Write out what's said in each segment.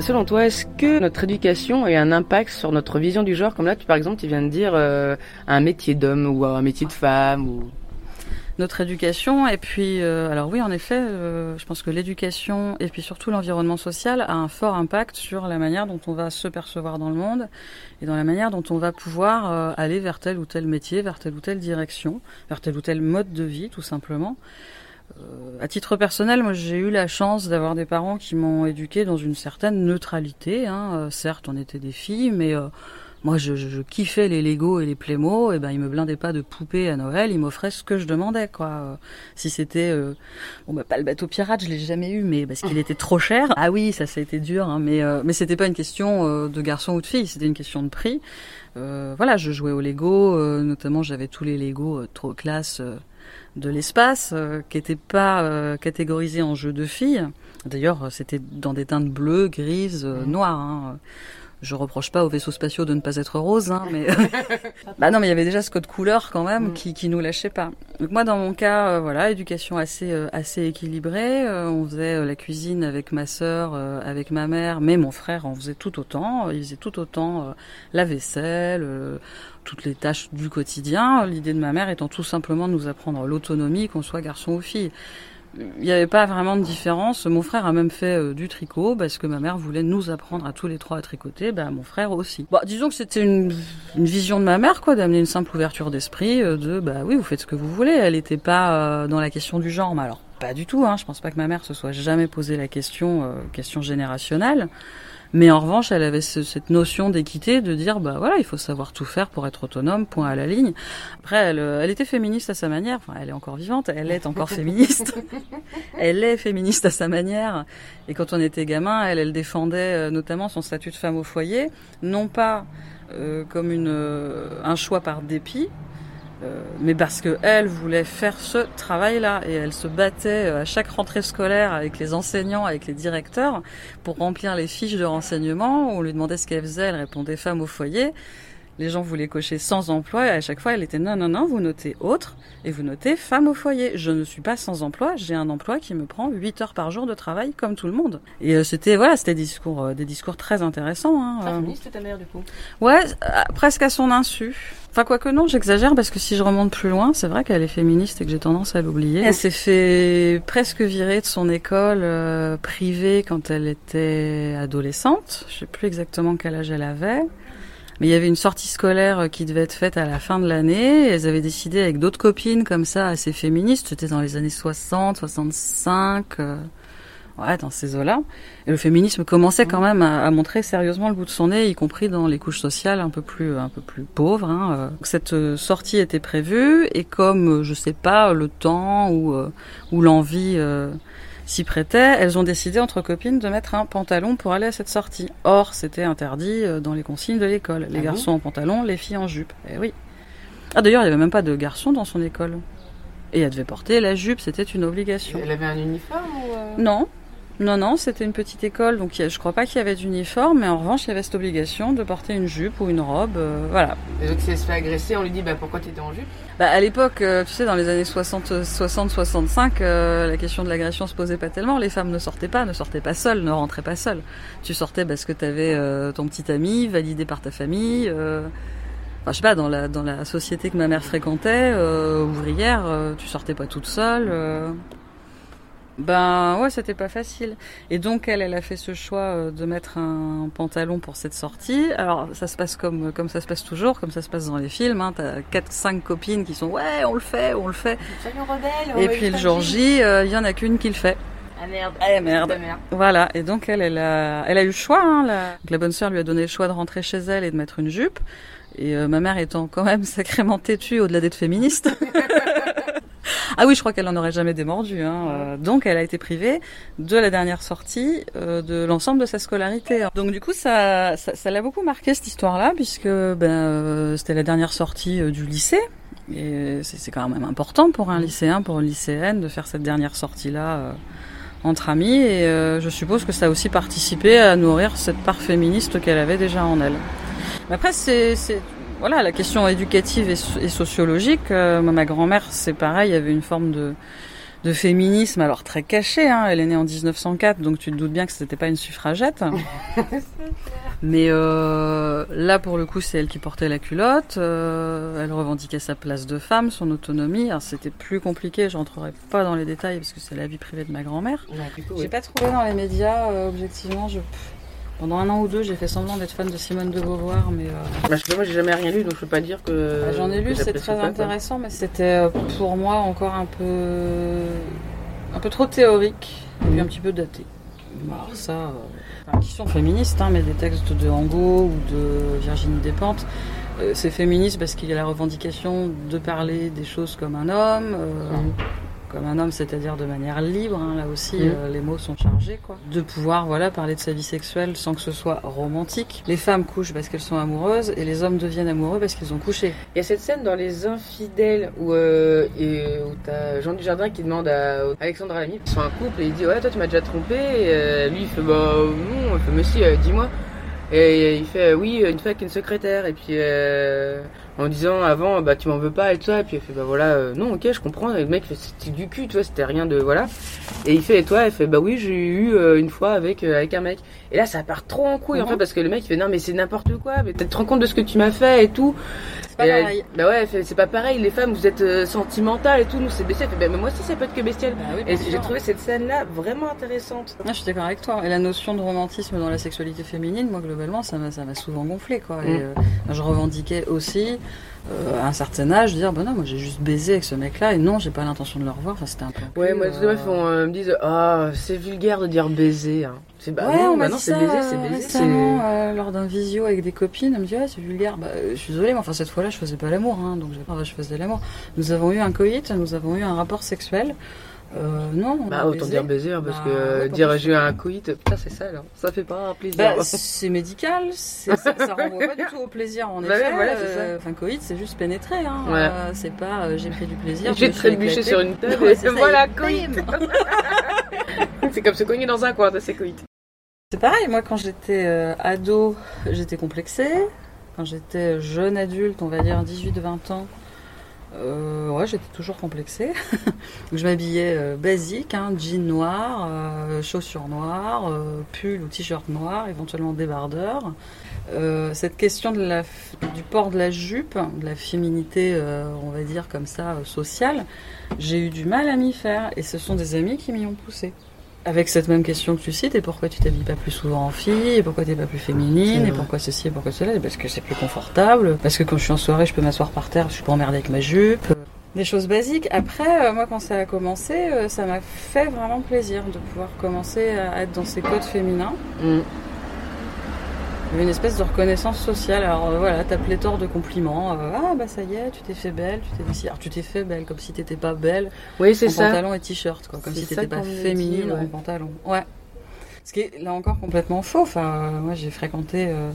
Selon toi, est-ce que notre éducation a un impact sur notre vision du genre? Comme là, tu, par exemple, tu viens de dire euh, un métier d'homme ou un métier de femme ou notre éducation. Et puis, euh, alors oui, en effet, euh, je pense que l'éducation et puis surtout l'environnement social a un fort impact sur la manière dont on va se percevoir dans le monde et dans la manière dont on va pouvoir aller vers tel ou tel métier, vers telle ou telle direction, vers tel ou tel mode de vie, tout simplement. À titre personnel, moi j'ai eu la chance d'avoir des parents qui m'ont éduqué dans une certaine neutralité. Hein. certes, on était des filles, mais moi, je, je, kiffais les Lego et les Playmo, et ben ils me blindaient pas de poupées à Noël, ils m'offraient ce que je demandais, quoi. Si c'était, euh, bon bah pas le bateau pirate, je l'ai jamais eu, mais parce qu'il était trop cher. Ah oui, ça, ça a été dur, hein, mais euh, mais c'était pas une question euh, de garçon ou de fille, c'était une question de prix. Euh, voilà, je jouais aux Lego, notamment j'avais tous les Lego trop classe de l'espace, qui n'étaient pas catégorisés en jeux de filles. D'ailleurs, c'était dans des teintes bleues, grises, noires. Hein je reproche pas aux vaisseaux spatiaux de ne pas être roses, hein, mais bah non, mais il y avait déjà ce code couleur quand même mm. qui qui nous lâchait pas. Donc moi, dans mon cas, euh, voilà, éducation assez euh, assez équilibrée. Euh, on faisait la cuisine avec ma sœur, avec ma mère, mais mon frère en faisait tout autant. Il faisait tout autant la vaisselle toutes les tâches du quotidien. L'idée de ma mère étant tout simplement de nous apprendre l'autonomie, qu'on soit garçon ou fille il n'y avait pas vraiment de différence. Mon frère a même fait euh, du tricot parce que ma mère voulait nous apprendre à tous les trois à tricoter. Ben, mon frère aussi. Bon, disons que c'était une, une, vision de ma mère, quoi, d'amener une simple ouverture d'esprit, euh, de bah oui, vous faites ce que vous voulez. Elle n'était pas euh, dans la question du genre, mais alors pas du tout. Hein. Je pense pas que ma mère se soit jamais posé la question, question générationnelle. Mais en revanche, elle avait cette notion d'équité, de dire, bah voilà, il faut savoir tout faire pour être autonome, point à la ligne. Après, elle, euh, elle était féministe à sa manière. Enfin, elle est encore vivante, elle est encore féministe. elle est féministe à sa manière. Et quand on était gamin, elle, elle défendait euh, notamment son statut de femme au foyer, non pas euh, comme une, un choix par dépit, euh, mais parce que elle voulait faire ce travail-là et elle se battait euh, à chaque rentrée scolaire avec les enseignants, avec les directeurs pour remplir les fiches de renseignement. On lui demandait ce qu'elle faisait, elle répondait femme au foyer. Les gens voulaient cocher sans emploi et à chaque fois elle était non non non vous notez autre et vous notez femme au foyer. Je ne suis pas sans emploi, j'ai un emploi qui me prend 8 heures par jour de travail comme tout le monde. Et euh, c'était voilà c'était des discours des discours très intéressants. Hein, Féministe ta mère du coup. Ouais presque à son insu. Enfin, quoique non, j'exagère parce que si je remonte plus loin, c'est vrai qu'elle est féministe et que j'ai tendance à l'oublier. Elle s'est fait presque virer de son école euh, privée quand elle était adolescente. Je sais plus exactement quel âge elle avait. Mais il y avait une sortie scolaire euh, qui devait être faite à la fin de l'année. Elles avaient décidé avec d'autres copines comme ça, assez féministes. C'était dans les années 60, 65 ouais, dans ces eaux-là. Et le féminisme commençait quand même à, montrer sérieusement le bout de son nez, y compris dans les couches sociales un peu plus, un peu plus pauvres. Hein. Cette euh, sortie était prévue et comme, euh, je sais pas, le temps ou, euh, ou l'envie s'y prêtait, elles ont décidé entre copines de mettre un pantalon pour aller à cette sortie. Or, c'était interdit dans les consignes de l'école. Les ah garçons en pantalon, les filles en jupe. Eh oui. Ah d'ailleurs, il n'y avait même pas de garçons dans son école. Et elle devait porter la jupe, c'était une obligation. Elle avait un uniforme ou Non, non, non, c'était une petite école, donc je crois pas qu'il y avait d'uniforme, mais en revanche, il y avait cette obligation de porter une jupe ou une robe, euh, voilà. Et donc si elle se fait agresser, on lui dit bah pourquoi t'étais en jupe? Bah à l'époque, euh, tu sais, dans les années 60, 60, 65, la question de l'agression se posait pas tellement. Les femmes ne sortaient pas, ne sortaient pas seules, ne rentraient pas seules. Tu sortais parce que t'avais euh, ton petit ami validé par ta famille. Enfin, je sais pas, dans la dans la société que ma mère fréquentait, ouvrière, tu sortais pas toute seule. Ben ouais, c'était pas facile. Et donc elle, elle a fait ce choix euh, de mettre un pantalon pour cette sortie. Alors ça se passe comme comme ça se passe toujours, comme ça se passe dans les films. Hein. T'as quatre, cinq copines qui sont ouais, on le fait, on le fait. Et puis le jour J, euh, il y en a qu'une qui le fait. Ah merde. Eh merde. Voilà. Et donc elle, elle a, elle a eu le choix. Hein, la... la bonne sœur lui a donné le choix de rentrer chez elle et de mettre une jupe. Et euh, ma mère étant quand même sacrément têtue au-delà d'être féministe. ah oui, je crois qu'elle en aurait jamais démordu. Hein. Euh, donc, elle a été privée de la dernière sortie euh, de l'ensemble de sa scolarité. Donc, du coup, ça, ça, ça l'a beaucoup marqué cette histoire-là, puisque ben, euh, c'était la dernière sortie du lycée. Et c'est quand même important pour un lycéen, pour une lycéenne, de faire cette dernière sortie-là entre amis. Et je suppose que ça a aussi participé à nourrir cette part féministe qu'elle avait déjà en elle. Mais après, c'est- voilà, la question éducative et, so- et sociologique. euh, moi, ma grand-mère, c'est pareil, il y avait une forme de, de féminisme, alors très caché. Hein, elle est née en 1904, donc tu te doutes bien que c'était pas une suffragette. Mais euh, là, pour le coup, c'est elle qui portait la culotte. euh, elle revendiquait sa place de femme, son autonomie. Alors, c'était plus compliqué. Je rentrerai pas dans les détails parce que c'est la vie privée de ma grand-mère. J'ai pas trouvé dans les médias, euh, objectivement. Je... Pendant un an ou deux, j'ai fait semblant d'être fan de Simone de Beauvoir, mais euh, Parce que moi, j'ai jamais rien lu, donc je peux pas dire que. bah, j'en ai lu, c'est très pas, quoi. intéressant, mais c'était euh, pour moi encore un peu, un peu trop théorique et puis un petit peu daté. Alors ça, euh, enfin, qui sont féministes, hein, mais des textes de Angot ou de Virginie Despentes, euh, c'est féministe parce qu'il y a la revendication de parler des choses comme un homme. Mhm. Comme un homme, c'est-à-dire de manière libre, hein, là aussi Mhm. euh, les mots sont chargés, quoi. De pouvoir voilà parler de sa vie sexuelle sans que ce soit romantique. Les femmes couchent parce qu'elles sont amoureuses et les hommes deviennent amoureux parce qu'ils ont couché. Il y a cette scène dans Les Infidèles où, euh, et, où t'as Jean Dujardin qui demande à Alexandre Lamy, ils sont un couple, et il dit Ouais, toi tu m'as déjà trompé. Et, euh, lui il fait Bah non, il fait Mais si, euh, dis-moi. Et il fait Oui, une fois avec une secrétaire. Et puis euh, en disant avant Bah tu m'en veux pas et tout ça. Et puis il fait Bah voilà, euh, non, ok, je comprends. Et le mec C'était du cul, tu vois, c'était rien de. Voilà. Et il fait Et toi, elle fait Bah oui, j'ai eu euh, une fois avec, euh, avec un mec. Et là, ça part trop en couille en Mhm. fait, parce que le mec il fait Non, mais c'est n'importe quoi, mais tu te rends compte de ce que tu m'as fait et tout. C'est pas elle- pareil. bah ouais, elle c'est pas pareil, les femmes vous êtes euh, sentimentales et tout, nous c'est bestial. Elle fait, bah, mais moi aussi ça peut être que bestial. Bah oui, Et j'ai trouvé cette scène-là vraiment intéressante. Ah, je suis d'accord avec toi. Et la notion de romantisme dans la sexualité féminine, moi, globalement, ça m'a, ça m'a souvent gonflé, quoi. Et, Mm. euh, je revendiquais aussi, euh, à un certain âge, dire, bah non, moi, j'ai juste baisé avec ce mec-là, et non, j'ai pas l'intention de le revoir. Enfin, c'était un peu. Ouais, moi, euh, toutes les meufs on, euh, me disent, ah, c'est vulgaire de dire baiser. Hein. C'est bah ouais, non, bah non, c'est baiser, c'est euh, baiser. récemment, euh, lors d'un visio avec des copines. Elle me dit, ouais, c'est vulgaire. Bah, euh, je suis désolée, mais enfin, cette fois-là, je faisais pas l'amour, hein, donc je faisais l'amour. Nous avons eu un coït, nous avons eu un rapport sexuel. Euh, non, on Bah, a autant dire baiser, hein, parce Bah, que ouais, dire j'ai eu un coït, putain, c'est ça, alors. Ça fait pas un plaisir. Bah, c'est médical, ça, ça renvoie pas du tout au plaisir en Bah effet. voilà, euh, coït, c'est juste pénétrer. Hein. Ouais. Euh, c'est pas euh, j'ai pris du plaisir. j'ai trébuché sur une table Ouais, et ça, voilà, coït. c'est comme se cogner dans un coin, c'est coït. C'est pareil, moi quand j'étais euh, ado, j'étais complexée. Quand j'étais jeune adulte, on va dire 18-20 ans, euh, j'étais toujours complexée. Je m'habillais euh, basique, hein, jean noir, euh, chaussures noires, pull ou t-shirt noir, éventuellement débardeur. Cette question du port de la jupe, de la féminité, on va dire comme ça, sociale, j'ai eu du mal à m'y faire. Et ce sont des amis qui m'y ont poussé. Avec cette même question que tu cites, et pourquoi tu t'habilles pas plus souvent en fille, et pourquoi t'es pas plus féminine, et pourquoi ceci, et pourquoi cela, Et parce que c'est plus confortable, parce que quand je suis en soirée, je peux m'asseoir par terre, je suis pas emmerdée avec ma jupe. Des choses basiques. Après, euh, moi, quand ça a commencé, euh, ça m'a fait vraiment plaisir de pouvoir commencer à être dans ces codes féminins. Mm. Il y avait une espèce de reconnaissance sociale. Alors euh, voilà, t'as pléthore de compliments. Euh, ah bah ça y est, tu t'es fait belle, tu t'es Alors tu t'es fait belle, comme si t'étais pas belle Oui, c'est en ça. pantalon et t-shirt, quoi. Comme C'est si t'étais pas féminine dit, ouais. en pantalon. Ouais. Ce qui est là encore complètement faux. Enfin, moi j'ai fréquenté euh,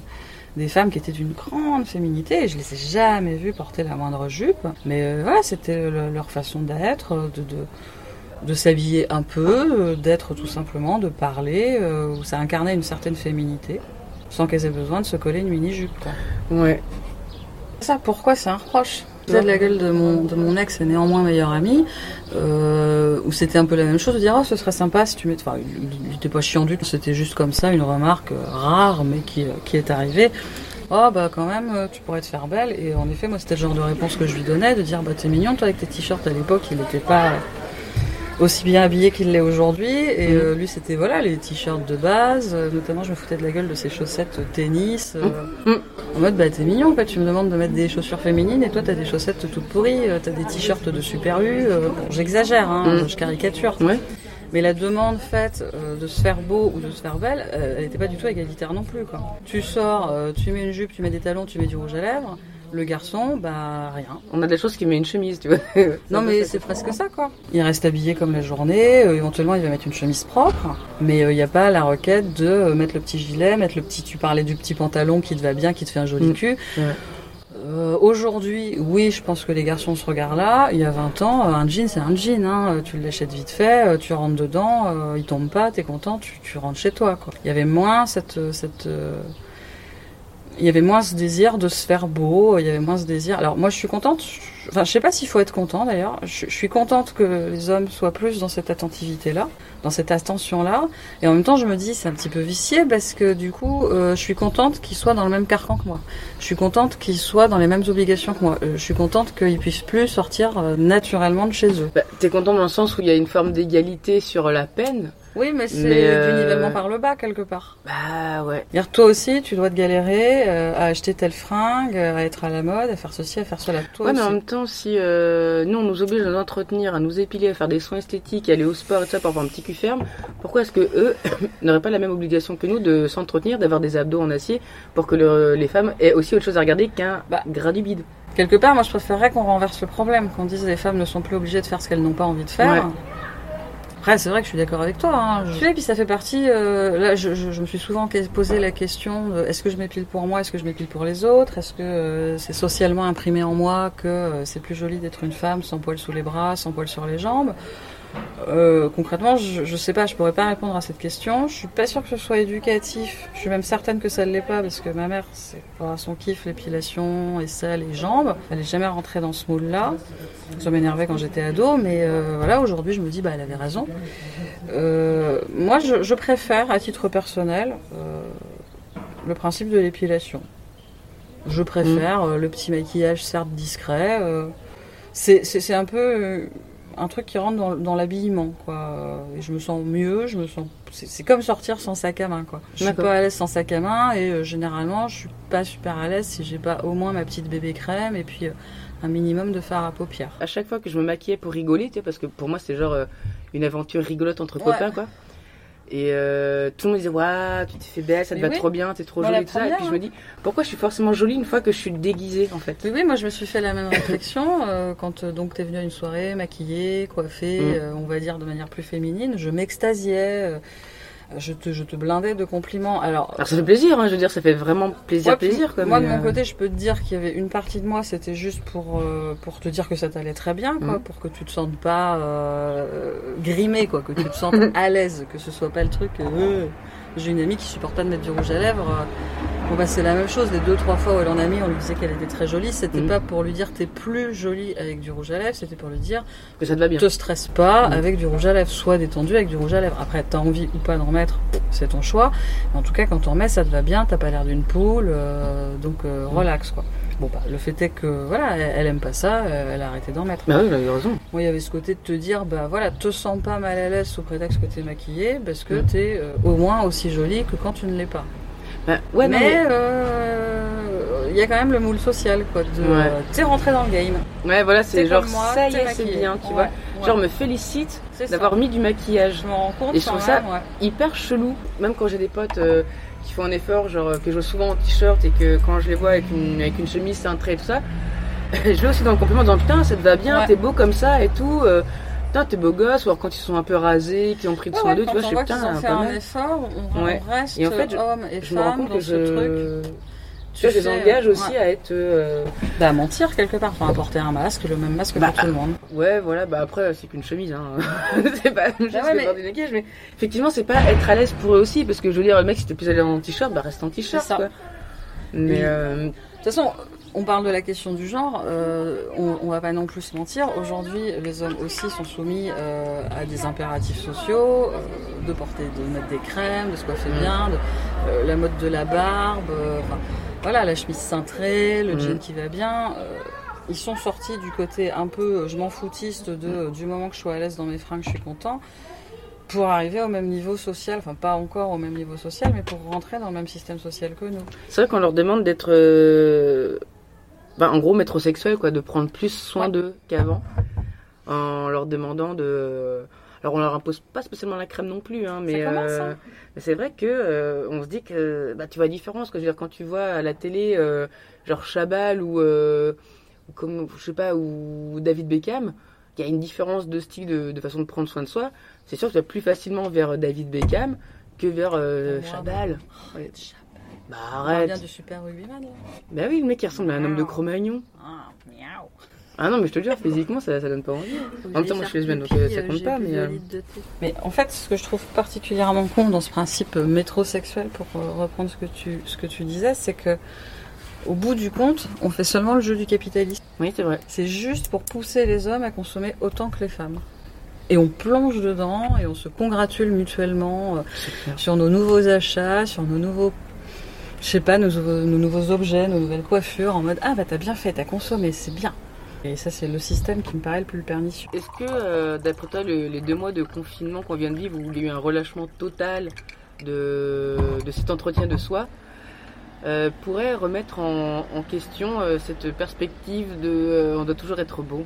des femmes qui étaient d'une grande féminité et je les ai jamais vues porter la moindre jupe. Mais voilà, c'était le- leur façon d'être, de, de, de s'habiller un peu, d'être tout simplement, de parler, où ça incarnait une certaine féminité, sans qu'elles aient besoin de se coller une mini-jupe. Ouais. Ça, pourquoi c'est un reproche? De la gueule de mon, de mon ex et néanmoins meilleur ami, euh, où c'était un peu la même chose, de dire oh ce serait sympa si tu mets... Enfin, il, il était pas chiant du tout, c'était juste comme ça, une remarque euh, rare, mais qui, euh, qui est arrivée. Oh bah quand même, tu pourrais te faire belle. Et en effet, moi c'était le genre de réponse que je lui donnais, de dire bah t'es mignon toi avec tes t-shirts à l'époque, il n'était pas aussi bien habillé qu'il l'est aujourd'hui. Et euh, lui c'était voilà les t-shirts de base, euh, notamment je me foutais de la gueule de ses chaussettes tennis. euh, Mm. en mode, bah t'es mignon, quoi. Tu me demandes de mettre des chaussures féminines et toi t'as des chaussettes toutes pourries, euh, t'as des t-shirts de Super U. euh, bon, j'exagère, hein, Mm. je caricature. Ouais. Mais la demande faite euh, de se faire beau ou de se faire belle, euh, elle n'était pas du tout égalitaire non plus, quoi. Tu sors, euh, tu mets une jupe, tu mets des talons, tu mets du rouge à lèvres. Le garçon, bah rien. On a des choses qui met une chemise, tu vois. non mais c'est presque ça quoi. Il reste habillé comme la journée, euh, éventuellement il va mettre une chemise propre, mais il euh, n'y a pas la requête de euh, mettre le petit gilet, mettre le petit, tu parlais du petit pantalon qui te va bien, qui te fait un joli mm. cul. Aujourd'hui, oui, je pense que les garçons se regardent là. Il y a 20 ans, un jean, c'est un jean. Hein. Tu l'achètes vite fait, tu rentres dedans, il tombe pas, t'es content, tu, tu rentres chez toi. Quoi. Il y avait moins cette, cette il y avait moins ce désir de se faire beau, il y avait moins ce désir. Alors moi je suis contente, enfin je sais pas s'il faut être content d'ailleurs, je, suis contente que les hommes soient plus dans cette attentivité-là, dans cette attention-là, et en même temps je me dis c'est un petit peu vicié parce que du coup euh, je suis contente qu'ils soient dans le même carcan que moi, je suis contente qu'ils soient dans les mêmes obligations que moi, euh, je suis contente qu'ils puissent plus sortir euh, naturellement de chez eux. Bah, T'es contente dans le sens où il y a une forme d'égalité sur la peine oui, mais c'est du euh, nivellement par le bas quelque part. Bah ouais. Dire toi aussi, tu dois te galérer euh, à acheter telle fringue, à être à la mode, à faire ceci, à faire cela. Toi ouais, mais en même temps, si euh, nous on nous oblige à nous entretenir, à nous épiler, à faire des soins esthétiques, à aller au sport et tout ça pour avoir un petit cul ferme, pourquoi est-ce que eux n'auraient pas la même obligation que nous de s'entretenir, d'avoir des abdos en acier pour que les femmes aient aussi autre chose à regarder qu'un bah, gras du bide? Quelque part, moi je préférerais qu'on renverse le problème, qu'on dise les femmes ne sont plus obligées de faire ce qu'elles n'ont pas envie de faire. Après, c'est vrai que je suis d'accord avec toi. Hein. Je... puis ça fait partie. Euh, là, je, je, me suis souvent posé la question est-ce que je m'épile pour moi, est-ce que je m'épile pour les autres? Est-ce que euh, c'est socialement imprimé en moi que euh, c'est plus joli d'être une femme sans poils sous les bras, sans poils sur les jambes? Euh, concrètement, je, je sais pas, je pourrais pas répondre à cette question. Je suis pas sûre que ce soit éducatif. Je suis même certaine que ça ne l'est pas parce que ma mère, c'est pas son kiff l'épilation et ça, les jambes. Elle est jamais rentrée dans ce moule-là. Ça m'énervait quand j'étais ado, mais euh, voilà, aujourd'hui, je me dis, bah, elle avait raison. Euh, moi, je, je, préfère, à titre personnel, le principe de l'épilation. Je préfère mmh. le petit maquillage, certes discret. c'est un peu un truc qui rentre dans, dans l'habillement, quoi. Et je me sens mieux, je me sens. C'est comme sortir sans sac à main, quoi. Je suis pas à l'aise sans sac à main et euh, généralement, je suis pas super à l'aise si j'ai pas au moins ma petite bébé crème et puis euh, un minimum de fard à paupières. À chaque fois que je me maquillais pour rigoler, tu sais, parce que pour moi, c'est genre euh, une aventure rigolote entre copains, quoi. Et euh, tout le monde disait, waouh, tu t'es fait belle, ça te va trop bien, t'es trop jolie, tout ça. Et puis je me dis, pourquoi je suis forcément jolie une fois que je suis déguisée, en fait? Oui, oui, moi je me suis fait la même réflexion euh, quand euh, donc t'es venue à une soirée, maquillée, coiffée, mm. on va dire de manière plus féminine. Je m'extasiais je te, je te blindais de compliments. Alors, ça fait plaisir, hein, je veux dire, ça fait vraiment plaisir, plaisir. moi, de mon côté, je peux te dire qu'il y avait une partie de moi, c'était juste pour, euh, pour te dire que ça t'allait très bien, quoi, mm. pour que tu te sentes pas euh, grimé, quoi, que tu te sentes à l'aise, que ce soit pas le truc. Euh, j'ai une amie qui supporte pas de mettre du rouge à lèvres. Bon bah c'est la même chose. Les deux trois fois où elle en a mis, on lui disait qu'elle était très jolie. C'était mm. pas pour lui dire t'es plus jolie avec du rouge à lèvres. C'était pour lui dire que ça te va bien. Te stresse pas mm. avec du rouge à lèvres. Sois détendu avec du rouge à lèvres. Après t'as envie ou pas d'en mettre, c'est ton choix. Mais en tout cas quand t'en mets, ça te va bien. T'as pas l'air d'une poule, euh, donc euh, mm. relax quoi. Bon bah le fait est que voilà, elle, aime pas ça, euh, elle a arrêté d'en mettre. Bah oui, elle a raison. Moi il y avait ce côté de te dire bah voilà, te sens pas mal à l'aise sous prétexte que t'es maquillée parce que t'es au moins aussi jolie que quand tu ne l'es pas. Bah, ouais, mais il euh, y a quand même le moule social, quoi. De, ouais. rentré dans le game. Ouais, voilà, c'est genre ça y est, c'est bien, tu vois. Genre me félicite d'avoir mis du maquillage. Je m'en rends compte. Et je trouve ça hyper chelou. Même quand j'ai des potes euh, qui font un effort, genre que je vois souvent en t-shirt et que quand je les vois avec une, avec une chemise cintrée et tout ça, je vais aussi dans le compliment en disant putain, ça te va bien, t'es beau comme ça et tout. Euh, putain, t'es beau gosse, ou alors quand ils sont un peu rasés, qui ont pris de soin d'eux, tu vois, je suis putain, ont fait un effort, on, reste et en fait, je, homme et je me rends compte que je... truc. Tu vois, je les engage aussi à être. Euh... Bah, mentir quelque part, enfin, à porter un masque, le même masque bah, pour tout le monde. Ouais, voilà, bah après, c'est qu'une chemise, hein. c'est pas juste bah ouais, mais... maquillage, mais effectivement, c'est pas être à l'aise pour eux aussi, parce que je veux dire, le mec, si t'es plus à l'aise en t-shirt, bah reste en t-shirt, quoi. Mais. Euh... De toute façon, on parle de la question du genre, euh, on, on, va pas non plus se mentir. Aujourd'hui, les hommes aussi sont soumis euh, à des impératifs sociaux, euh, de porter, de mettre des crèmes, de se coiffer mm. bien, de, la mode de la barbe, voilà, la chemise cintrée, le mm. jean qui va bien. ils sont sortis du côté un peu, je m'en foutiste de, du moment que je suis à l'aise dans mes fringues, je suis content pour arriver au même niveau social, enfin pas encore au même niveau social, mais pour rentrer dans le même système social que nous. C'est vrai qu'on leur demande d'être bah, en gros métrosexuels quoi, de prendre plus soin d'eux qu'avant, en leur demandant de Alors on leur impose pas spécialement la crème non plus, hein, mais, euh, hein. mais c'est vrai que euh, on se dit que bah, tu vois la différence. Quoi. Je veux dire, quand tu vois à la télé, euh, genre Chabal ou, ou comme je sais pas ou David Beckham, il y a une différence de style, de, de façon de prendre soin de soi. C'est sûr que tu vas plus facilement vers David Beckham que vers Oh. Chabal. Ouais. Bah On arrête. du super rugbyman là. Bah oui, le mec il ressemble à un homme de Cro-Magnon. Ah, miaou. Ah non, mais je te le jure, physiquement ça, ça donne pas envie. En même temps, moi je suis lesbienne donc euh, ça compte pas, mais. euh, Mais en fait, ce que je trouve particulièrement con dans ce principe euh, métrosexuel, pour euh, reprendre ce que tu, ce que tu disais, c'est que au bout du compte, on fait seulement le jeu du capitalisme. Oui, c'est vrai. C'est juste pour pousser les hommes à consommer autant que les femmes. Et on plonge dedans et on se congratule mutuellement euh, sur nos nouveaux achats, sur nos nouveaux, je sais pas, nos, nouveaux- nos nouveaux objets, nos nouvelles coiffures, en mode ah bah t'as bien fait, t'as consommé, c'est bien. Et ça c'est le système qui me paraît le plus pernicieux. Est-ce que, euh, d'après toi, le- les deux mois de confinement qu'on vient de vivre, où il y a eu un relâchement total de, de cet entretien de soi, euh, pourrait remettre en, en question euh, cette perspective de euh, on doit toujours être beau?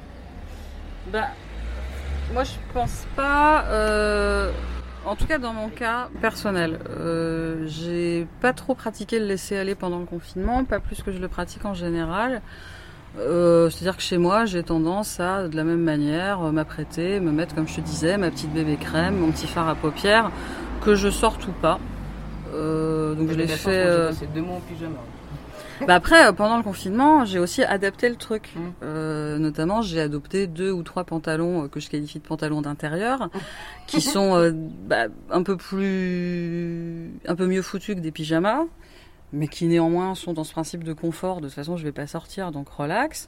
Bah, moi je pense pas. En tout cas, dans mon cas personnel, euh, j'ai pas trop pratiqué le laisser aller pendant le confinement, pas plus que je le pratique en général. Euh, C'est-à-dire que chez moi, j'ai tendance à, de la même manière, euh, m'apprêter, me mettre, comme je te disais, ma petite bébé crème, mon petit fard à paupières, que je sorte ou pas. Euh, donc je l'ai fait. euh, C'est deux mois en pyjama. Bah après, euh, pendant le confinement, j'ai aussi adapté le truc. Mm. Euh, notamment, j'ai adopté deux ou trois pantalons euh, que je qualifie de pantalons d'intérieur, qui sont euh, bah, un peu plus, un peu mieux foutus que des pyjamas, mais qui néanmoins sont dans ce principe de confort. De toute façon, je vais pas sortir, donc relax.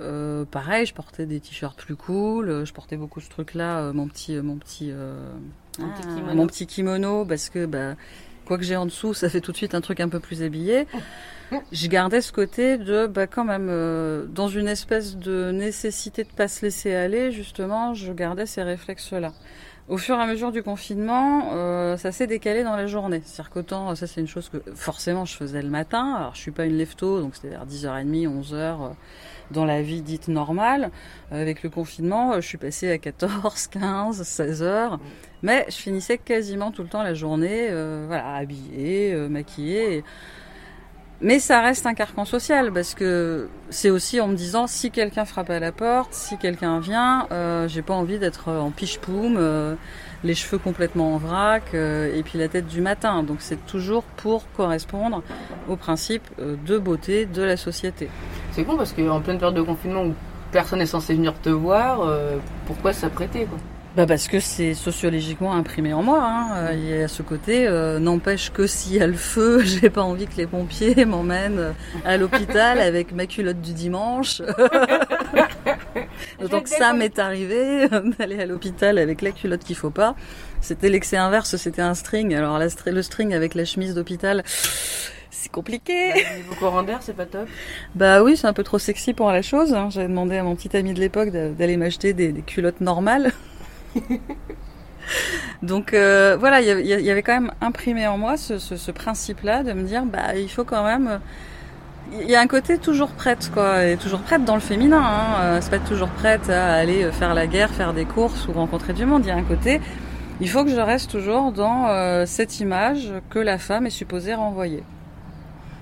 Euh, pareil, je portais des t-shirts plus cool. Je portais beaucoup ce truc-là, euh, mon petit, euh, mon petit, euh, Mon petit ah, kimono. mon petit kimono, parce que bah, quoi que j'ai en dessous, ça fait tout de suite un truc un peu plus habillé. Je gardais ce côté de, bah, quand même, euh, dans une espèce de nécessité de pas se laisser aller, justement, je gardais ces réflexes-là. Au fur et à mesure du confinement, euh, ça s'est décalé dans la journée. C'est-à-dire qu'autant, ça c'est une chose que forcément je faisais le matin. Alors je suis pas une lève-tôt, donc c'était vers 10h30, 11h euh, dans la vie dite normale. Euh, avec le confinement, euh, je suis passée à 14, 15, 16 heures. Mais je finissais quasiment tout le temps la journée, euh, habillée, maquillée. Mais ça reste un carcan social parce que c'est aussi en me disant si quelqu'un frappe à la porte, si quelqu'un vient, j'ai pas envie d'être en piche-poum, les cheveux complètement en vrac euh, et puis la tête du matin. Donc c'est toujours pour correspondre au principe euh, de beauté de la société. C'est con parce qu'en pleine période de confinement où personne n'est censé venir te voir, euh, pourquoi s'apprêter Bah parce que c'est sociologiquement imprimé en moi. Hein. Euh, Il y a ce côté, euh, n'empêche que s'il y a le feu, j'ai pas envie que les pompiers m'emmènent à l'hôpital avec ma culotte du dimanche. Donc ça m'est arrivé euh, d'aller à l'hôpital avec la culotte qu'il faut pas. C'était l'excès inverse, c'était un string. Alors la le string avec la chemise d'hôpital, c'est compliqué. Bah, Niveau courant d'air, c'est pas top. Bah oui, c'est un peu trop sexy pour la chose. hein. J'avais demandé à mon petit ami de l'époque d'a- d'aller m'acheter des, des culottes normales. Donc euh, voilà, il y avait- quand même imprimé en moi ce, principe-là de me dire, bah il faut quand même... euh, Il y a un côté toujours prête, quoi, et toujours prête dans le féminin. Hein. Euh, C'est pas toujours prête à aller faire la guerre, faire des courses ou rencontrer du monde. Il y a un côté, il faut que je reste toujours dans cette image que la femme est supposée renvoyer.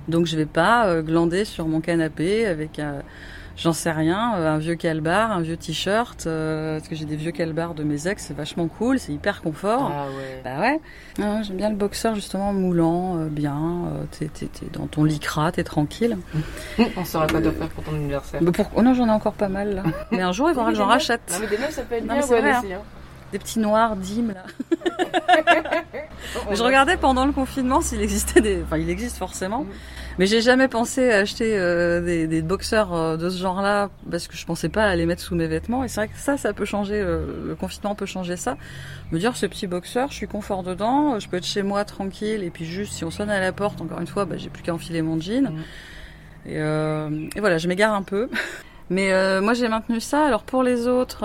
Donc je vais pas glander sur mon canapé avec un, j'en sais rien, euh, un vieux calbar, un vieux t-shirt, euh, parce que j'ai des vieux calbars de mes ex, c'est vachement cool, c'est hyper confort. Ah ouais. Bah ouais. Ah, J'aime bien le boxeur justement moulant, euh, bien. euh, t'es, dans ton lycra, t'es tranquille. On saurait pas t'offrir pour ton anniversaire. Bah, pour... oh non, j'en ai encore pas mal là. Mais un jour, il faudra que j'en rachète. Non mais des neufs ça peut être Non, bien ouais, vrai, aussi, hein. Des petits noirs dîmes là. Je regardais pendant le confinement s'il existait des. Enfin, il existe forcément. Mhm. Mais j'ai jamais pensé à acheter euh, des, des boxeurs euh, de ce genre-là parce que je pensais pas à les mettre sous mes vêtements. Et c'est vrai que ça, ça peut changer. euh, le confinement peut changer ça. Me dire, ce petit boxeur, je suis confort dedans. Je peux être chez moi tranquille. Et puis juste, si on sonne à la porte, encore une fois, bah, j'ai plus qu'à enfiler mon jean. Mhm. Et, et voilà, je m'égare un peu. Mais moi, j'ai maintenu ça. Alors pour les autres.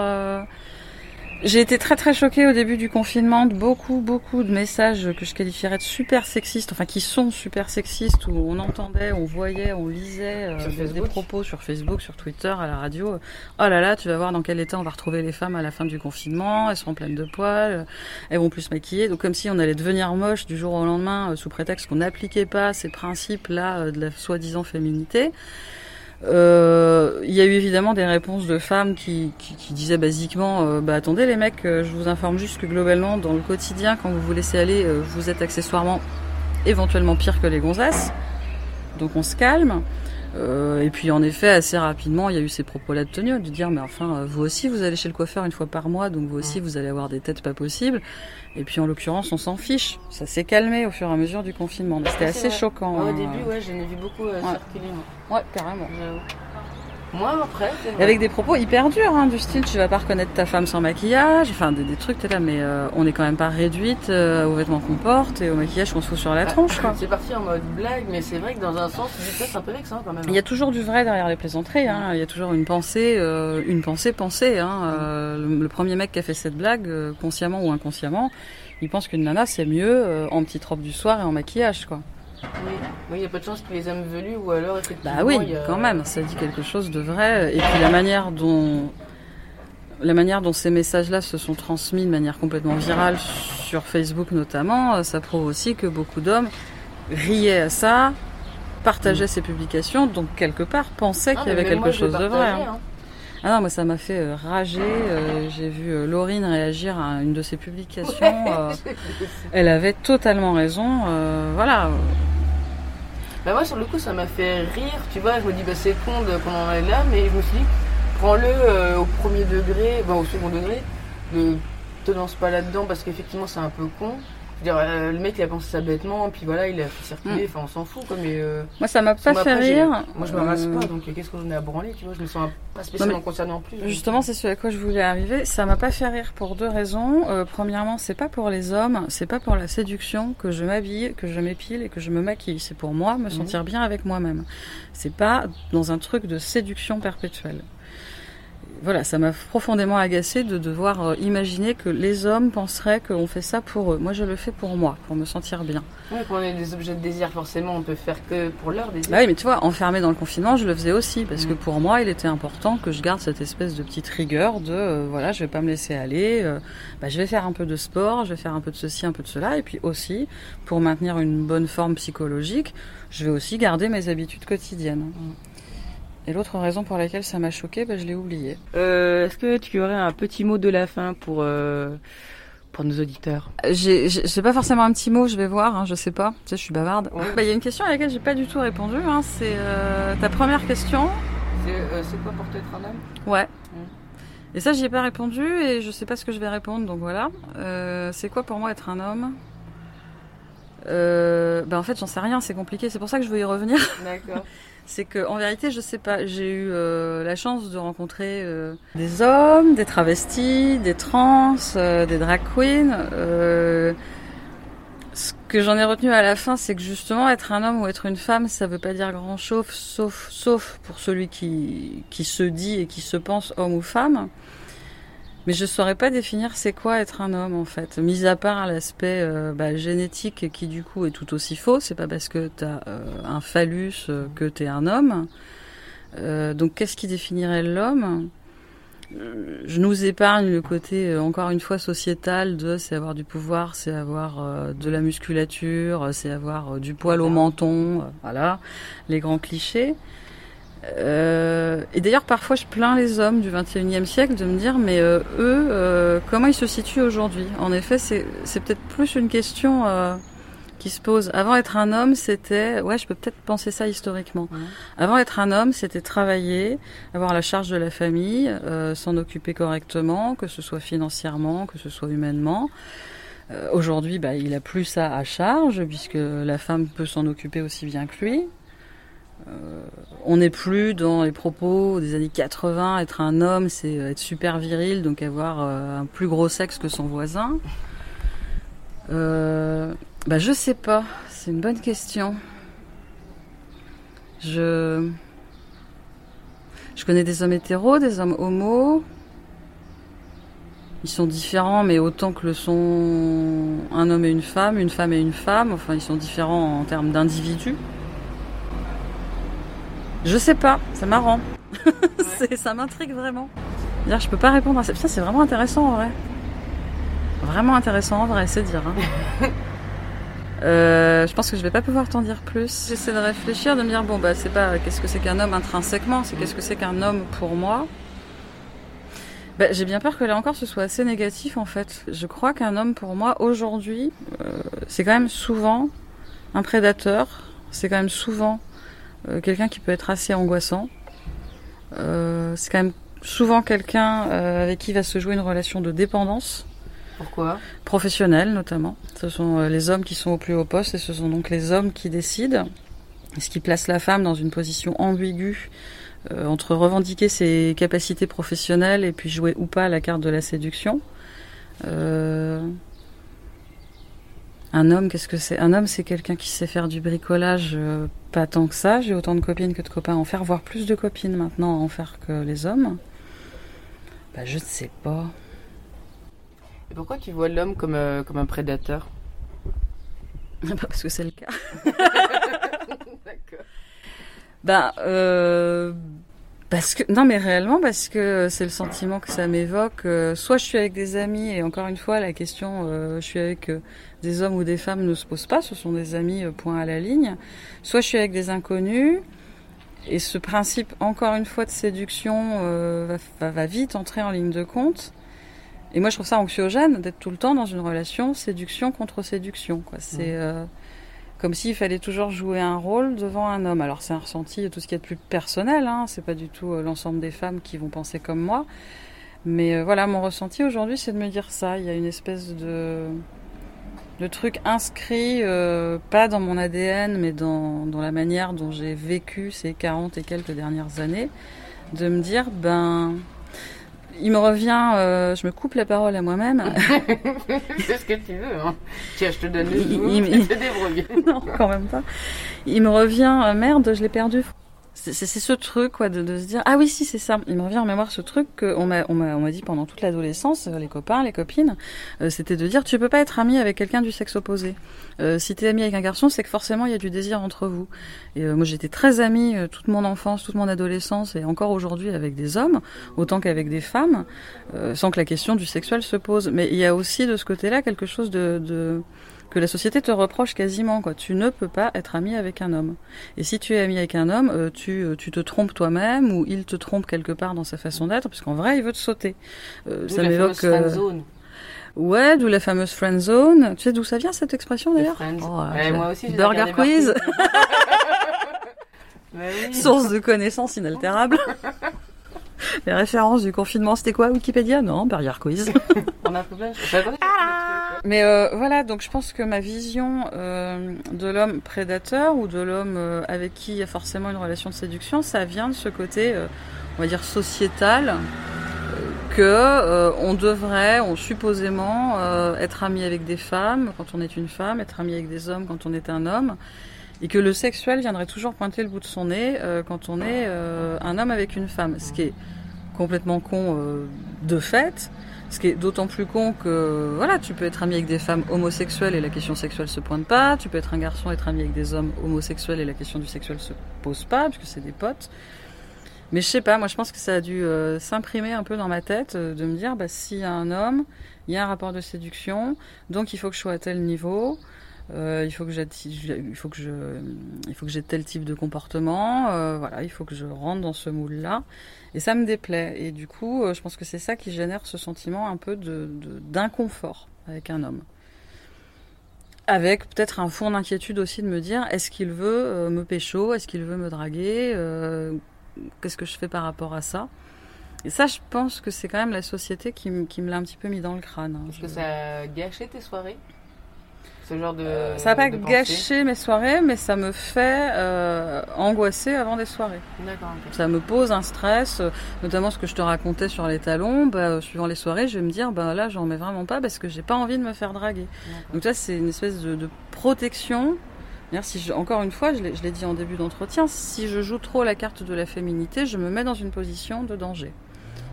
J'ai été très très choquée au début du confinement de beaucoup beaucoup de messages que je qualifierais de super sexistes, enfin qui sont super sexistes, où on entendait, on voyait, on lisait euh, des, Facebook. propos sur Facebook, sur Twitter, à la radio. Oh là là, tu vas voir dans quel état on va retrouver les femmes à la fin du confinement, elles seront pleines de poils, elles vont plus se maquiller, donc comme si on allait devenir moche du jour au lendemain euh, sous prétexte qu'on n'appliquait pas ces principes-là euh, de la soi-disant féminité. Euh, Il y a eu évidemment des réponses de femmes qui, disaient basiquement euh, bah attendez les mecs, euh, je vous informe juste que globalement dans le quotidien quand vous vous laissez aller, vous êtes accessoirement éventuellement pire que les gonzesses. Donc on se calme. Euh, et puis en effet, assez rapidement, il y a eu ces propos-là de Tonio, de dire mais enfin, euh, vous aussi, vous allez chez le coiffeur une fois par mois, donc vous aussi, vous allez avoir des têtes pas possibles. Et puis en l'occurrence, on s'en fiche. Ça s'est calmé au fur et à mesure du confinement. C'était assez vrai. choquant. Ouais, au hein. début, ouais, j'en ai vu beaucoup euh, Ouais. circuler. moi. Ouais, carrément. Moi, après. Avec des propos hyper durs, hein, du style tu vas pas reconnaître ta femme sans maquillage, enfin des, des trucs, t'es là, mais euh, on est quand même pas réduite euh, aux vêtements qu'on porte et au maquillage qu'on se fout sur la tronche, quoi. C'est parti en mode blague, mais c'est vrai que dans un sens, c'est un peu vexant quand même. Il y a toujours du vrai derrière les plaisanteries, hein. il y a toujours une pensée, euh, une pensée pensée. Hein. Le, le premier mec qui a fait cette blague, consciemment ou inconsciemment, il pense qu'une nana c'est mieux en petite robe du soir et en maquillage, quoi. Oui, oui, il y a pas de chance qu'il les aime velus ou alors effectivement. Bah oui, a- quand même, ça dit quelque chose de vrai. Et puis la manière dont la manière dont ces messages-là se sont transmis de manière complètement virale sur Facebook notamment, euh, ça prouve aussi que beaucoup d'hommes riaient à ça, partageaient ces publications, donc quelque part pensaient Ah, qu'il y avait moi, quelque chose de vrai. hein. hein. Ah non, moi ça m'a fait euh, rager. euh, J'ai vu euh, Laurine réagir à une de ses publications. euh, elle avait totalement raison. euh, voilà. Bah moi sur le coup ça m'a fait rire, tu vois, je me dis bah c'est con de- qu'on en est là, mais je me suis dit prends-le euh, au premier degré, bah, au second degré, ne te lance pas là-dedans parce qu'effectivement c'est un peu con. Dire, euh, le mec il a pensé ça bêtement, puis voilà il a fait circuler, enfin on s'en fout quoi, mais euh, Moi ça m'a pas fait après, rire. Moi je me rase Euh, pas, donc qu'est-ce que j'en ai à branler, tu vois, je me sens pas spécialement concernée en plus. Justement, c'est ce à quoi je voulais arriver. Ça m'a pas fait rire pour deux raisons. Euh, premièrement, c'est pas pour les hommes, c'est pas pour la séduction que je m'habille, que je m'épile et que je me maquille. C'est pour moi me sentir bien avec moi-même. C'est pas dans un truc de séduction perpétuelle. Voilà, ça m'a profondément agacé de devoir euh, imaginer que les hommes penseraient qu'on fait ça pour eux. Moi, je le fais pour moi, pour me sentir bien. Ouais, quand on est des objets de désir, forcément on peut faire que pour leur désir. Bah oui, mais tu vois, enfermé dans le confinement, je le faisais aussi parce Mm. que pour moi, il était important que je garde cette espèce de petite rigueur de euh, voilà, je vais pas me laisser aller, euh, bah, je vais faire un peu de sport, je vais faire un peu de ceci, un peu de cela, et puis aussi pour maintenir une bonne forme psychologique, je vais aussi garder mes habitudes quotidiennes. Et l'autre raison pour laquelle ça m'a choqué, bah, je l'ai oublié. Euh, Est-ce que tu aurais un petit mot de la fin pour, euh, pour nos auditeurs? J'ai pas forcément un petit mot, je vais voir, hein, je sais pas, tu sais, je suis bavarde. Ouais. Bah, Il y a une question à laquelle j'ai pas du tout répondu, hein, c'est euh, ta première question. C'est euh, c'est quoi pour toi être un homme? Ouais. Et ça, j'y ai pas répondu et je sais pas ce que je vais répondre, donc voilà. Euh, c'est quoi pour moi être un homme? Euh, ben en fait, j'en sais rien, c'est compliqué. C'est pour ça que je veux y revenir. D'accord. C'est que en vérité, je sais pas. J'ai eu euh, la chance de rencontrer euh, des hommes, des travestis, des trans, euh, des drag queens. Ce que j'en ai retenu à la fin, c'est que justement, être un homme ou être une femme, ça veut pas dire grand chose, sauf, sauf pour celui qui, qui se dit et qui se pense homme ou femme. Mais je saurais pas définir c'est quoi être un homme en fait, mis à part l'aspect euh, bah, génétique qui du coup est tout aussi faux. C'est pas parce que t'as euh, un phallus euh, que t'es un homme. Euh, donc qu'est-ce qui définirait l'homme? Je nous épargne le côté encore une fois sociétal de c'est avoir du pouvoir, c'est avoir de la musculature, c'est avoir du poil au menton, voilà, les grands clichés. Euh, et d'ailleurs, parfois, je plains les hommes du 21e siècle de me dire, mais euh, eux, euh, comment ils se situent aujourd'hui? En effet, c'est peut-être plus une question qui se pose. Avant, être un homme, c'était... Ouais, je peux peut-être penser ça historiquement. Avant, être un homme, c'était travailler, avoir la charge de la famille, s'en occuper correctement, que ce soit financièrement, que ce soit humainement. Aujourd'hui, bah, il a plus ça à charge, puisque la femme peut s'en occuper aussi bien que lui. Euh, on n'est plus dans les propos des années 80. Être un homme, c'est être super viril, donc avoir euh, un plus gros sexe que son voisin. Euh, bah, je sais pas. C'est une bonne question. Je. Je connais des hommes hétéros, des hommes homos. ils sont différents, mais autant que le sont un homme et une femme, une femme et une femme. Enfin, ils sont différents en termes d'individus. Je sais pas, c'est marrant. ça m'intrigue vraiment. Dire, je peux pas répondre à ça. Ça, c'est vraiment intéressant en vrai. Vraiment intéressant en vrai, c'est dire. Hein. Euh, je pense que je vais pas pouvoir t'en dire plus. J'essaie de réfléchir, de me dire bon bah c'est pas qu'est-ce que c'est qu'un homme intrinsèquement, c'est qu'est-ce que c'est qu'un homme pour moi? Bah, j'ai bien peur que là encore ce soit assez négatif en fait. Je crois qu'un homme pour moi aujourd'hui, euh, c'est quand même souvent un prédateur, c'est quand même souvent euh, quelqu'un qui peut être assez angoissant. Euh, c'est quand même souvent quelqu'un avec qui va se jouer une relation de dépendance. Pourquoi? Professionnelle notamment. Ce sont les hommes qui sont au plus haut poste et ce sont donc les hommes qui décident. Ce qui place la femme dans une position ambiguë euh, entre revendiquer ses capacités professionnelles et puis jouer ou pas la carte de la séduction. Euh, un homme, qu'est-ce que c'est? Un homme, c'est quelqu'un qui sait faire du bricolage, euh, pas tant que ça. J'ai autant de copines que de copains à en faire, voire plus de copines maintenant à en faire que les hommes. Bah, je ne sais pas. Et pourquoi tu vois l'homme comme, comme un prédateur? Parce que c'est le cas. D'accord. Ben, euh, parce que non, mais réellement parce que c'est le sentiment que ça m'évoque. Euh, soit je suis avec des amis et encore une fois la question, euh, je suis avec euh, des hommes ou des femmes ne se pose pas. Ce sont des amis point à la ligne. Soit je suis avec des inconnus. Et ce principe, encore une fois, de séduction va, va, va, vite entrer en ligne de compte. Et moi, je trouve ça anxiogène d'être tout le temps dans une relation séduction contre séduction. Quoi. C'est comme s'il fallait toujours jouer un rôle devant un homme. Alors c'est un ressenti, tout ce qui est de plus personnel, hein, c'est pas du tout euh, l'ensemble des femmes qui vont penser comme moi. Mais euh, voilà, mon ressenti aujourd'hui, c'est de me dire ça. Il y a une espèce de, de truc inscrit, euh, pas dans mon ADN, mais dans, dans la manière dont j'ai vécu ces 40 et quelques dernières années, de me dire, ben, il me revient, euh, je me coupe la parole à moi-même. c'est ce que tu veux. Hein. Tiens, je te donne le il, il, il... non, quand même pas. Il me revient, euh, merde, je l'ai perdu c'est ce truc quoi de, de, se dire ah oui si c'est ça. Il me revient en mémoire ce truc qu'on m'a on m'a dit pendant toute l'adolescence euh, les copains les copines euh, c'était de dire tu peux pas être ami avec quelqu'un du sexe opposé. Euh, si t'es ami avec un garçon c'est que forcément il y a du désir entre vous. Et moi j'étais très amie toute mon enfance toute mon adolescence et encore aujourd'hui avec des hommes autant qu'avec des femmes sans que la question du sexuel se pose. Mais il y a aussi de ce côté là quelque chose de, de que la société te reproche quasiment. Quoi. Tu ne peux pas être ami avec un homme. Et si tu es ami avec un homme, euh, tu, euh, tu te trompes toi-même ou il te trompe quelque part dans sa façon d'être, parce qu'en vrai, il veut te sauter. Euh, ça m'évoque. Zone. Ouais, d'où la fameuse friend zone. Tu sais d'où ça vient cette expression d'ailleurs oh, Moi aussi. Burger quiz. Source de connaissances inaltérables. Les références du confinement, c'était quoi Wikipédia? Non, Burger Quiz. On a plein. Mais euh, voilà, donc je pense que ma vision euh, de l'homme prédateur ou de l'homme euh, avec qui il y a forcément une relation de séduction, ça vient de ce côté, on va dire sociétal, que on devrait, on supposément être ami avec des femmes quand on est une femme, être ami avec des hommes quand on est un homme et que le sexuel viendrait toujours pointer le bout de son nez quand on est un homme avec une femme, ce qui est complètement con euh, de fait. Ce qui est d'autant plus con que voilà, tu peux être ami avec des femmes homosexuelles et la question sexuelle se pointe pas. Tu peux être un garçon être ami avec des hommes homosexuels et la question du sexuel se pose pas puisque c'est des potes. Mais je sais pas, moi je pense que ça a dû euh, s'imprimer un peu dans ma tête euh, de me dire bah s'il y a un homme, il y a un rapport de séduction, donc il faut que je sois à tel niveau. Il faut que j'ai, il faut que je, il faut que j'ai tel type de comportement. voilà, il faut que je rentre dans ce moule-là. Et ça me déplaît. Et du coup, euh, je pense que c'est ça qui génère ce sentiment un peu de, d'inconfort avec un homme. Avec peut-être un fond d'inquiétude aussi de me dire est-ce qu'il veut euh, me pécho? Est-ce qu'il veut me draguer? Euh, Qu'est-ce que je fais par rapport à ça? Et ça, je pense que c'est quand même la société qui, qui me l'a un petit peu mis dans le crâne. Hein. Est-ce que ça a gâché tes soirées? Ce genre de. Euh, ça n'a pas gâché mes soirées, mais ça me fait euh, angoisser avant des soirées. D'accord. Ça me pose un stress, euh, notamment ce que je te racontais sur les talons. Bah, suivant les soirées, je vais me dire, bah là, j'en mets vraiment pas parce que j'ai pas envie de me faire draguer. Donc ça, c'est une espèce de, protection. Si je, encore une fois, je l'ai dit en début d'entretien, si je joue trop la carte de la féminité, je me mets dans une position de danger.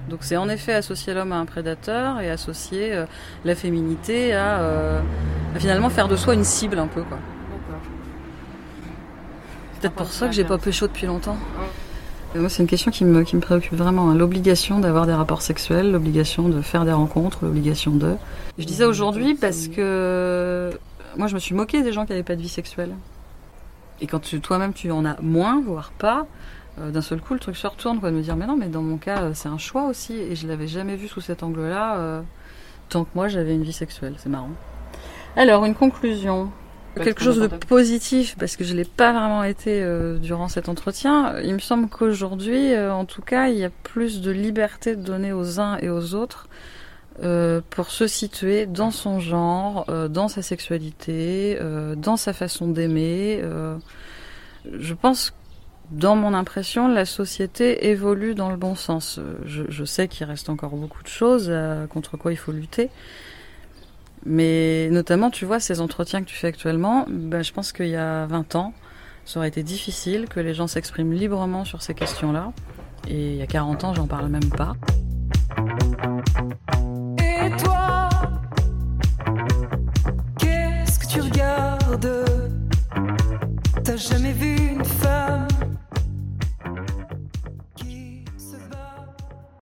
Donc c'est en effet associer l'homme à un prédateur et associer euh, la féminité à, euh, à, finalement faire de soi une cible un peu quoi. Peut-être pour ça que j'ai pas pécho depuis longtemps. Moi, c'est une question qui me, qui me préoccupe vraiment. Hein. L'obligation d'avoir des rapports sexuels, l'obligation de faire des rencontres, l'obligation de. Je dis ça aujourd'hui parce que moi, je me suis moquée des gens qui n'avaient pas de vie sexuelle. Et quand toi-même, tu en as moins, voire pas, euh, d'un seul coup, le truc se retourne, quoi, de me dire, mais non, mais dans mon cas, euh, c'est un choix aussi. Et je l'avais jamais vu sous cet angle-là, euh, tant que moi, j'avais une vie sexuelle. C'est marrant. Alors, une conclusion quelque chose de positif parce que je l'ai pas vraiment été euh, durant cet entretien. Il me semble qu'aujourd'hui, en tout cas, il y a plus de liberté de donner aux uns et aux autres euh, pour se situer dans son genre, dans sa sexualité, dans sa façon d'aimer. je pense dans mon impression, la société évolue dans le bon sens. Euh, je, sais qu'il reste encore beaucoup de choses euh, contre quoi il faut lutter. Mais notamment, tu vois, ces entretiens que tu fais actuellement, ben, je pense qu'il y a 20 ans, ça aurait été difficile que les gens s'expriment librement sur ces questions-là. Et il y a 40 ans, j'en parle même pas. Et toi, qu'est-ce que tu regardes? T'as jamais vu une femme